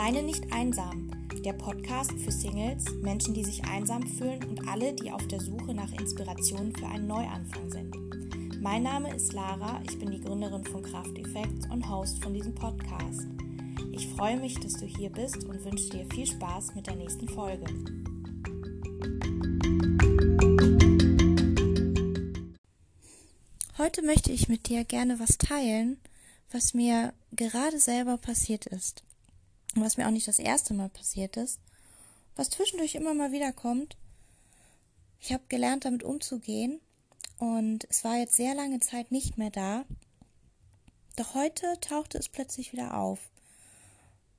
Alleine nicht einsam. Der Podcast für Singles, Menschen, die sich einsam fühlen und alle, die auf der Suche nach Inspiration für einen Neuanfang sind. Mein Name ist Lara, ich bin die Gründerin von Kraft Effects und Host von diesem Podcast. Ich freue mich, dass du hier bist und wünsche dir viel Spaß mit der nächsten Folge. Heute möchte ich mit dir gerne was teilen, was mir gerade selber passiert ist was mir auch nicht das erste Mal passiert ist, was zwischendurch immer mal wieder kommt. Ich habe gelernt, damit umzugehen und es war jetzt sehr lange Zeit nicht mehr da. Doch heute tauchte es plötzlich wieder auf.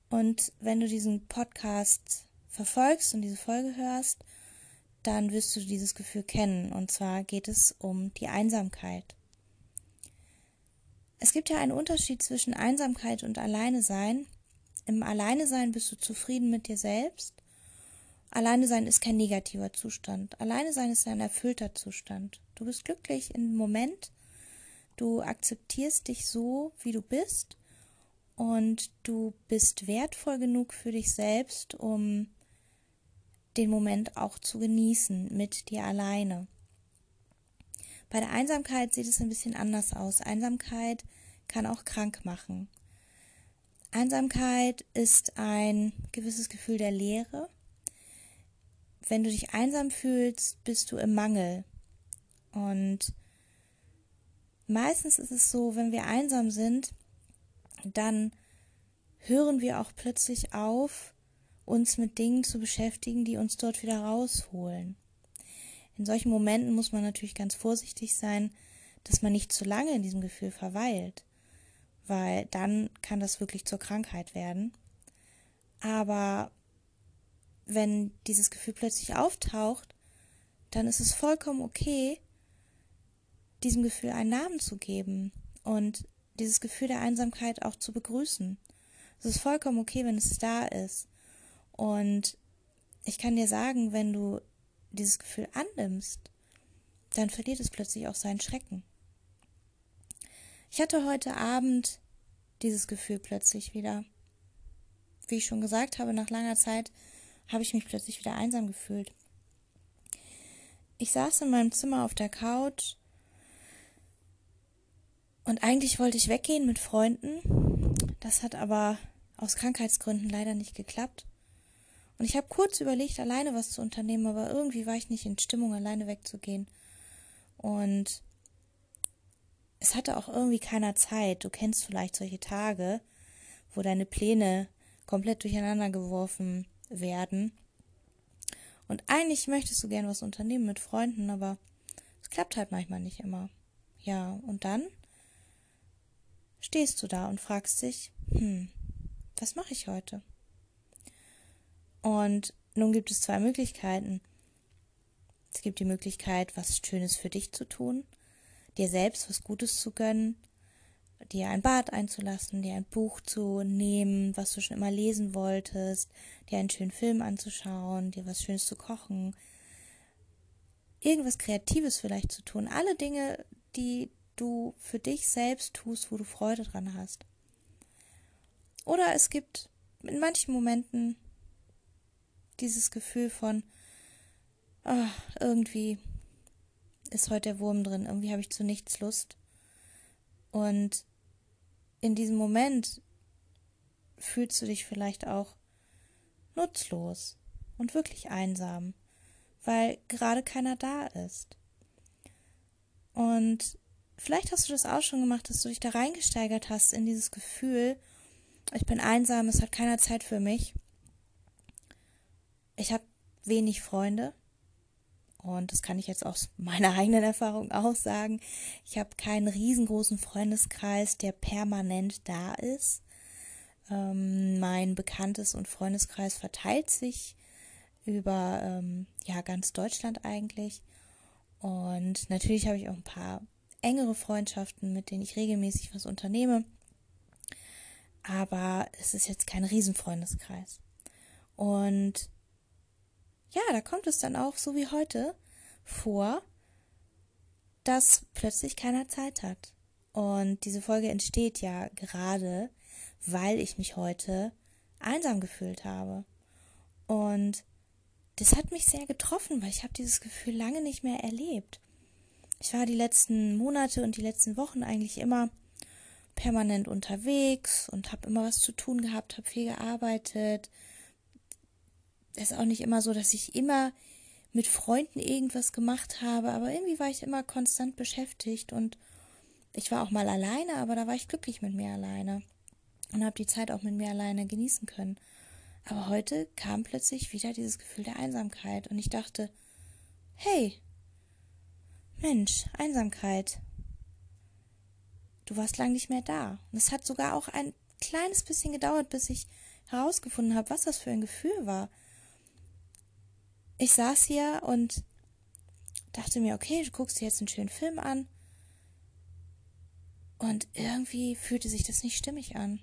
Und wenn du diesen Podcast verfolgst und diese Folge hörst, dann wirst du dieses Gefühl kennen. Und zwar geht es um die Einsamkeit. Es gibt ja einen Unterschied zwischen Einsamkeit und Alleine sein. Im Alleine sein bist du zufrieden mit dir selbst. Alleine sein ist kein negativer Zustand. Alleine sein ist ein erfüllter Zustand. Du bist glücklich im Moment. Du akzeptierst dich so, wie du bist. Und du bist wertvoll genug für dich selbst, um den Moment auch zu genießen mit dir alleine. Bei der Einsamkeit sieht es ein bisschen anders aus. Einsamkeit kann auch krank machen. Einsamkeit ist ein gewisses Gefühl der Leere. Wenn du dich einsam fühlst, bist du im Mangel. Und meistens ist es so, wenn wir einsam sind, dann hören wir auch plötzlich auf, uns mit Dingen zu beschäftigen, die uns dort wieder rausholen. In solchen Momenten muss man natürlich ganz vorsichtig sein, dass man nicht zu lange in diesem Gefühl verweilt weil dann kann das wirklich zur Krankheit werden. Aber wenn dieses Gefühl plötzlich auftaucht, dann ist es vollkommen okay, diesem Gefühl einen Namen zu geben und dieses Gefühl der Einsamkeit auch zu begrüßen. Es ist vollkommen okay, wenn es da ist. Und ich kann dir sagen, wenn du dieses Gefühl annimmst, dann verliert es plötzlich auch seinen Schrecken. Ich hatte heute Abend dieses Gefühl plötzlich wieder. Wie ich schon gesagt habe, nach langer Zeit habe ich mich plötzlich wieder einsam gefühlt. Ich saß in meinem Zimmer auf der Couch und eigentlich wollte ich weggehen mit Freunden. Das hat aber aus Krankheitsgründen leider nicht geklappt. Und ich habe kurz überlegt, alleine was zu unternehmen, aber irgendwie war ich nicht in Stimmung, alleine wegzugehen. Und es hatte auch irgendwie keiner Zeit. Du kennst vielleicht solche Tage, wo deine Pläne komplett durcheinander geworfen werden. Und eigentlich möchtest du gern was unternehmen mit Freunden, aber es klappt halt manchmal nicht immer. Ja, und dann stehst du da und fragst dich, hm, was mache ich heute? Und nun gibt es zwei Möglichkeiten. Es gibt die Möglichkeit, was Schönes für dich zu tun dir selbst was Gutes zu gönnen, dir ein Bad einzulassen, dir ein Buch zu nehmen, was du schon immer lesen wolltest, dir einen schönen Film anzuschauen, dir was Schönes zu kochen, irgendwas Kreatives vielleicht zu tun, alle Dinge, die du für dich selbst tust, wo du Freude dran hast. Oder es gibt in manchen Momenten dieses Gefühl von, oh, irgendwie ist heute der Wurm drin. Irgendwie habe ich zu nichts Lust. Und in diesem Moment fühlst du dich vielleicht auch nutzlos und wirklich einsam, weil gerade keiner da ist. Und vielleicht hast du das auch schon gemacht, dass du dich da reingesteigert hast in dieses Gefühl, ich bin einsam, es hat keiner Zeit für mich. Ich habe wenig Freunde. Und das kann ich jetzt aus meiner eigenen Erfahrung auch sagen. Ich habe keinen riesengroßen Freundeskreis, der permanent da ist. Ähm, mein Bekanntes- und Freundeskreis verteilt sich über ähm, ja ganz Deutschland eigentlich. Und natürlich habe ich auch ein paar engere Freundschaften, mit denen ich regelmäßig was unternehme. Aber es ist jetzt kein Riesenfreundeskreis. Und ja, da kommt es dann auch, so wie heute, vor, dass plötzlich keiner Zeit hat. Und diese Folge entsteht ja gerade, weil ich mich heute einsam gefühlt habe. Und das hat mich sehr getroffen, weil ich habe dieses Gefühl lange nicht mehr erlebt. Ich war die letzten Monate und die letzten Wochen eigentlich immer permanent unterwegs und habe immer was zu tun gehabt, habe viel gearbeitet. Es ist auch nicht immer so, dass ich immer mit Freunden irgendwas gemacht habe, aber irgendwie war ich immer konstant beschäftigt und ich war auch mal alleine, aber da war ich glücklich mit mir alleine und habe die Zeit auch mit mir alleine genießen können. Aber heute kam plötzlich wieder dieses Gefühl der Einsamkeit und ich dachte, hey, Mensch, Einsamkeit, du warst lang nicht mehr da. Und es hat sogar auch ein kleines bisschen gedauert, bis ich herausgefunden habe, was das für ein Gefühl war. Ich saß hier und dachte mir, okay, du guckst dir jetzt einen schönen Film an. Und irgendwie fühlte sich das nicht stimmig an.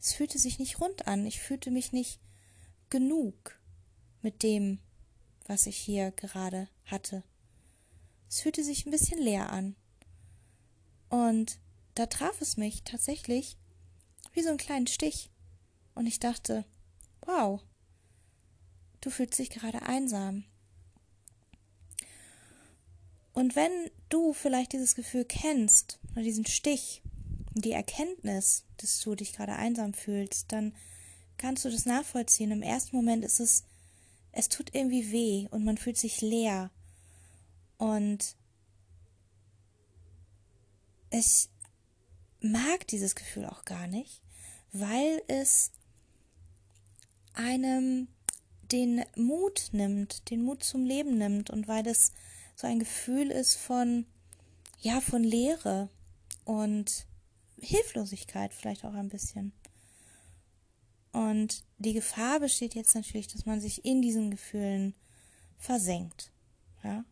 Es fühlte sich nicht rund an. Ich fühlte mich nicht genug mit dem, was ich hier gerade hatte. Es fühlte sich ein bisschen leer an. Und da traf es mich tatsächlich wie so einen kleinen Stich. Und ich dachte, wow, du fühlst dich gerade einsam. Und wenn du vielleicht dieses Gefühl kennst oder diesen Stich, die Erkenntnis, dass du dich gerade einsam fühlst, dann kannst du das nachvollziehen. Im ersten Moment ist es, es tut irgendwie weh und man fühlt sich leer. Und ich mag dieses Gefühl auch gar nicht, weil es einem den Mut nimmt, den Mut zum Leben nimmt und weil es so ein Gefühl ist von, ja, von Leere und Hilflosigkeit vielleicht auch ein bisschen. Und die Gefahr besteht jetzt natürlich, dass man sich in diesen Gefühlen versenkt. Ja?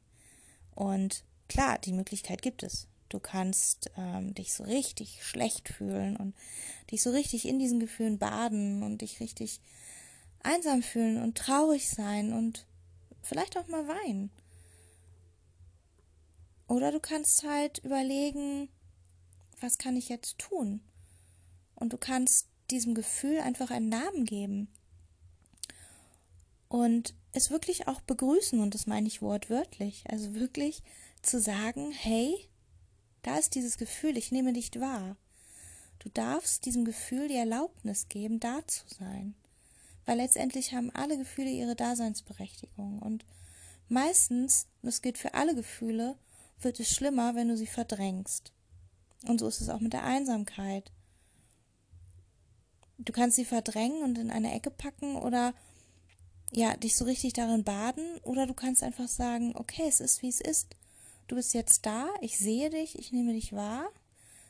Und klar, die Möglichkeit gibt es. Du kannst ähm, dich so richtig schlecht fühlen und dich so richtig in diesen Gefühlen baden und dich richtig einsam fühlen und traurig sein und vielleicht auch mal weinen. Oder du kannst halt überlegen, was kann ich jetzt tun? Und du kannst diesem Gefühl einfach einen Namen geben. Und es wirklich auch begrüßen, und das meine ich wortwörtlich. Also wirklich zu sagen, hey, da ist dieses Gefühl, ich nehme dich wahr. Du darfst diesem Gefühl die Erlaubnis geben, da zu sein. Weil letztendlich haben alle Gefühle ihre Daseinsberechtigung. Und meistens, und das gilt für alle Gefühle, wird es schlimmer, wenn du sie verdrängst. Und so ist es auch mit der Einsamkeit. Du kannst sie verdrängen und in eine Ecke packen oder ja, dich so richtig darin baden oder du kannst einfach sagen, okay, es ist wie es ist. Du bist jetzt da, ich sehe dich, ich nehme dich wahr.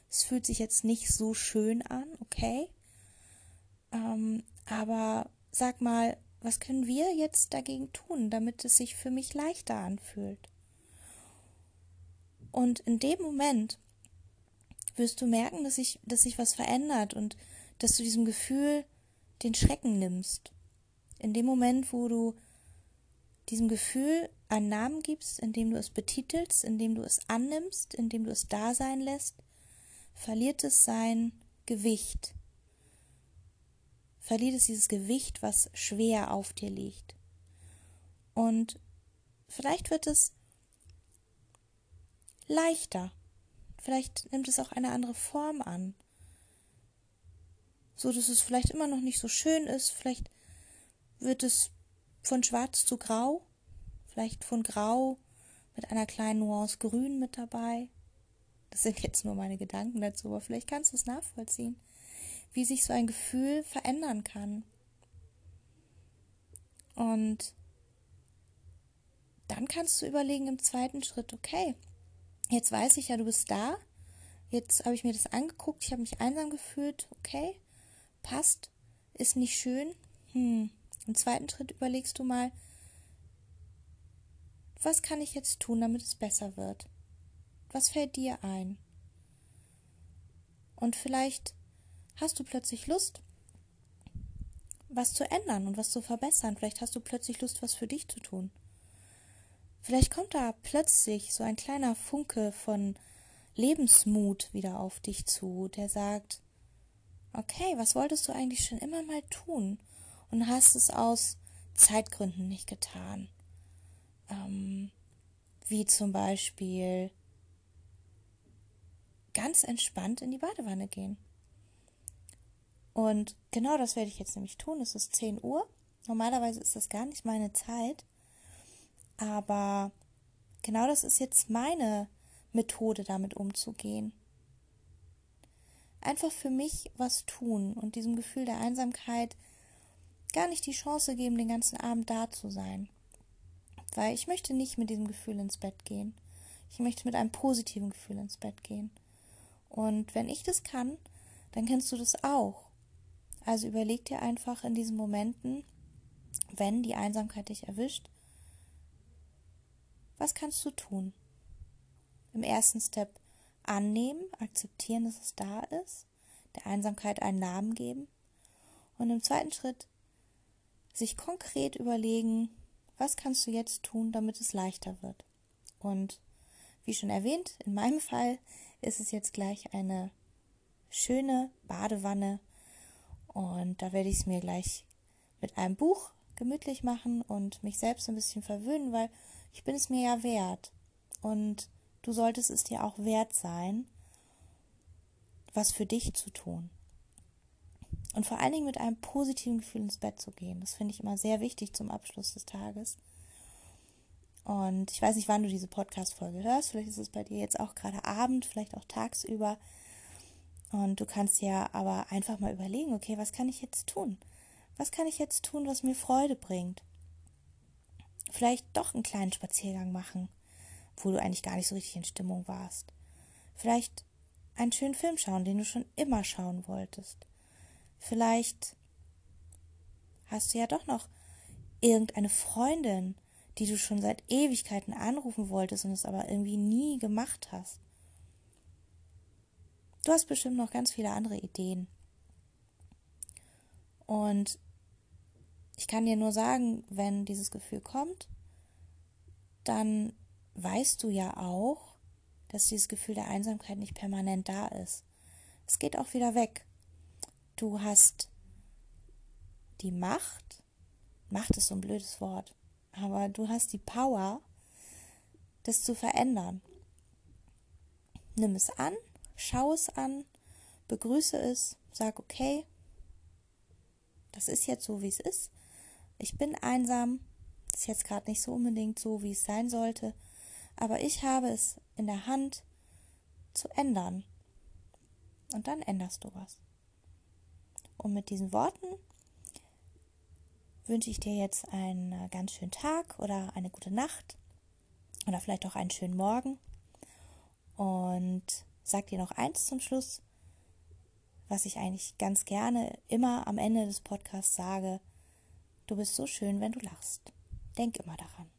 Es fühlt sich jetzt nicht so schön an, okay? Ähm, aber sag mal, was können wir jetzt dagegen tun, damit es sich für mich leichter anfühlt? Und in dem Moment wirst du merken, dass sich, dass sich was verändert und dass du diesem Gefühl den Schrecken nimmst. In dem Moment, wo du diesem Gefühl einen Namen gibst, indem du es betitelst, indem du es annimmst, indem du es da sein lässt, verliert es sein Gewicht. Verliert es dieses Gewicht, was schwer auf dir liegt. Und vielleicht wird es leichter. Vielleicht nimmt es auch eine andere Form an. So dass es vielleicht immer noch nicht so schön ist. Vielleicht wird es von schwarz zu grau. Vielleicht von grau mit einer kleinen Nuance grün mit dabei. Das sind jetzt nur meine Gedanken dazu, aber vielleicht kannst du es nachvollziehen, wie sich so ein Gefühl verändern kann. Und dann kannst du überlegen im zweiten Schritt, okay, Jetzt weiß ich ja, du bist da. Jetzt habe ich mir das angeguckt, ich habe mich einsam gefühlt. Okay, passt, ist nicht schön. Hm. Im zweiten Schritt überlegst du mal, was kann ich jetzt tun, damit es besser wird? Was fällt dir ein? Und vielleicht hast du plötzlich Lust, was zu ändern und was zu verbessern. Vielleicht hast du plötzlich Lust, was für dich zu tun. Vielleicht kommt da plötzlich so ein kleiner Funke von Lebensmut wieder auf dich zu, der sagt, okay, was wolltest du eigentlich schon immer mal tun und hast es aus Zeitgründen nicht getan? Ähm, wie zum Beispiel ganz entspannt in die Badewanne gehen. Und genau das werde ich jetzt nämlich tun. Es ist 10 Uhr. Normalerweise ist das gar nicht meine Zeit. Aber genau das ist jetzt meine Methode, damit umzugehen. Einfach für mich was tun und diesem Gefühl der Einsamkeit gar nicht die Chance geben, den ganzen Abend da zu sein. Weil ich möchte nicht mit diesem Gefühl ins Bett gehen. Ich möchte mit einem positiven Gefühl ins Bett gehen. Und wenn ich das kann, dann kennst du das auch. Also überleg dir einfach in diesen Momenten, wenn die Einsamkeit dich erwischt, was kannst du tun? Im ersten Step annehmen, akzeptieren, dass es da ist, der Einsamkeit einen Namen geben und im zweiten Schritt sich konkret überlegen, was kannst du jetzt tun, damit es leichter wird. Und wie schon erwähnt, in meinem Fall ist es jetzt gleich eine schöne Badewanne und da werde ich es mir gleich mit einem Buch gemütlich machen und mich selbst ein bisschen verwöhnen, weil ich bin es mir ja wert. Und du solltest es dir auch wert sein, was für dich zu tun. Und vor allen Dingen mit einem positiven Gefühl ins Bett zu gehen. Das finde ich immer sehr wichtig zum Abschluss des Tages. Und ich weiß nicht, wann du diese Podcast-Folge hörst. Vielleicht ist es bei dir jetzt auch gerade Abend, vielleicht auch tagsüber. Und du kannst ja aber einfach mal überlegen, okay, was kann ich jetzt tun? Was kann ich jetzt tun, was mir Freude bringt? Vielleicht doch einen kleinen Spaziergang machen, wo du eigentlich gar nicht so richtig in Stimmung warst. Vielleicht einen schönen Film schauen, den du schon immer schauen wolltest. Vielleicht hast du ja doch noch irgendeine Freundin, die du schon seit Ewigkeiten anrufen wolltest und es aber irgendwie nie gemacht hast. Du hast bestimmt noch ganz viele andere Ideen. Und ich kann dir nur sagen, wenn dieses Gefühl kommt, dann weißt du ja auch, dass dieses Gefühl der Einsamkeit nicht permanent da ist. Es geht auch wieder weg. Du hast die Macht, Macht ist so ein blödes Wort, aber du hast die Power, das zu verändern. Nimm es an schau es an, begrüße es, sag okay, das ist jetzt so, wie es ist. Ich bin einsam, ist jetzt gerade nicht so unbedingt so, wie es sein sollte, aber ich habe es in der Hand zu ändern. Und dann änderst du was. Und mit diesen Worten wünsche ich dir jetzt einen ganz schönen Tag oder eine gute Nacht oder vielleicht auch einen schönen Morgen. Und sag dir noch eins zum Schluss, was ich eigentlich ganz gerne immer am Ende des Podcasts sage. Du bist so schön, wenn du lachst. Denk immer daran.